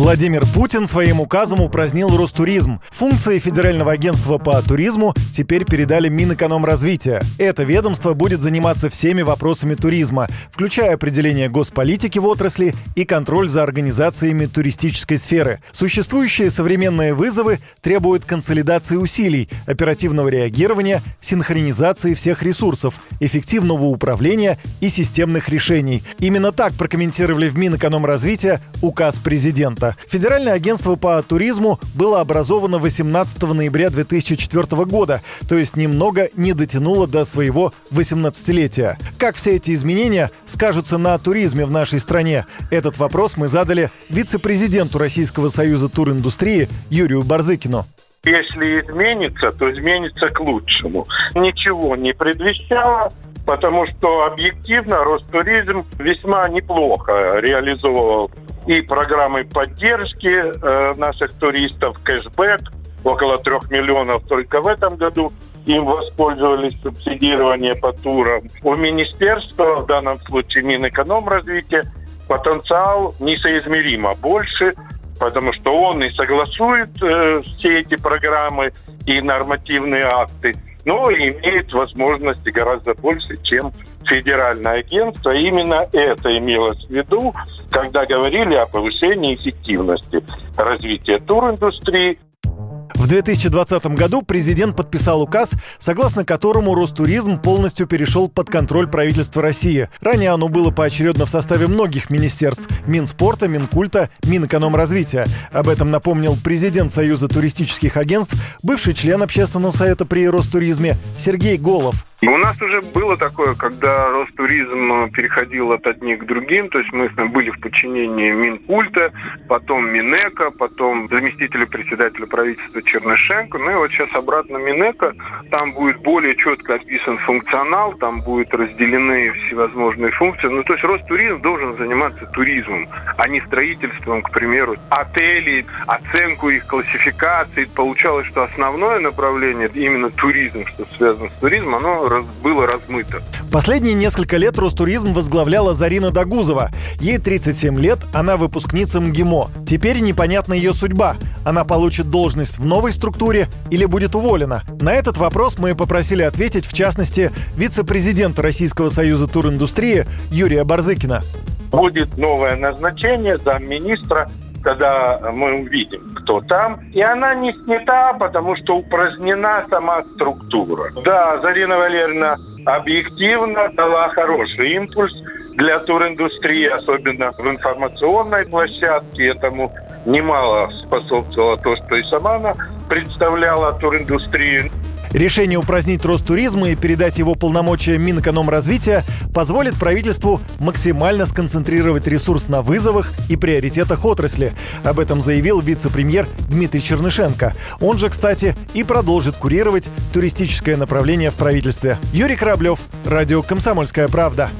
Владимир Путин своим указом упразднил Ростуризм. Функции Федерального агентства по туризму теперь передали Минэкономразвития. Это ведомство будет заниматься всеми вопросами туризма, включая определение госполитики в отрасли и контроль за организациями туристической сферы. Существующие современные вызовы требуют консолидации усилий, оперативного реагирования, синхронизации всех ресурсов, эффективного управления и системных решений. Именно так прокомментировали в Минэкономразвития указ президента. Федеральное агентство по туризму было образовано 18 ноября 2004 года, то есть немного не дотянуло до своего 18-летия. Как все эти изменения скажутся на туризме в нашей стране? Этот вопрос мы задали вице-президенту Российского союза туриндустрии Юрию Барзыкину. Если изменится, то изменится к лучшему. Ничего не предвещало, потому что объективно Ростуризм весьма неплохо реализовывал и программы поддержки э, наших туристов, кэшбэк, около трех миллионов только в этом году им воспользовались субсидирование по турам. У министерства, в данном случае Минэкономразвития, потенциал несоизмеримо больше, потому что он и согласует э, все эти программы и нормативные акты, но имеет возможности гораздо больше, чем федеральное агентство. Именно это имелось в виду, когда говорили о повышении эффективности развития туриндустрии. В 2020 году президент подписал указ, согласно которому Ростуризм полностью перешел под контроль правительства России. Ранее оно было поочередно в составе многих министерств – Минспорта, Минкульта, Минэкономразвития. Об этом напомнил президент Союза туристических агентств, бывший член общественного совета при Ростуризме Сергей Голов – у нас уже было такое, когда Ростуризм переходил от одних к другим, то есть мы были в подчинении Минкульта, потом Минэка, потом заместителя председателя правительства Чернышенко, ну и вот сейчас обратно Минэка, там будет более четко описан функционал, там будут разделены всевозможные функции, ну то есть Ростуризм должен заниматься туризмом, а не строительством, к примеру, отелей, оценку их классификации. Получалось, что основное направление именно туризм, что связано с туризмом, оно раз, было размыто. Последние несколько лет Ростуризм возглавляла Зарина Дагузова. Ей 37 лет, она выпускница МГИМО. Теперь непонятна ее судьба. Она получит должность в новой структуре или будет уволена? На этот вопрос мы попросили ответить, в частности, вице-президента Российского союза туриндустрии Юрия Барзыкина. Будет новое назначение замминистра когда мы увидим, кто там. И она не снята, потому что упразднена сама структура. Да, Зарина Валерьевна объективно дала хороший импульс для туриндустрии, особенно в информационной площадке. Этому немало способствовало то, что и сама она представляла туриндустрию. Решение упразднить рост туризма и передать его полномочия Минэкономразвития позволит правительству максимально сконцентрировать ресурс на вызовах и приоритетах отрасли. Об этом заявил вице-премьер Дмитрий Чернышенко. Он же, кстати, и продолжит курировать туристическое направление в правительстве. Юрий Кораблев, Радио «Комсомольская правда».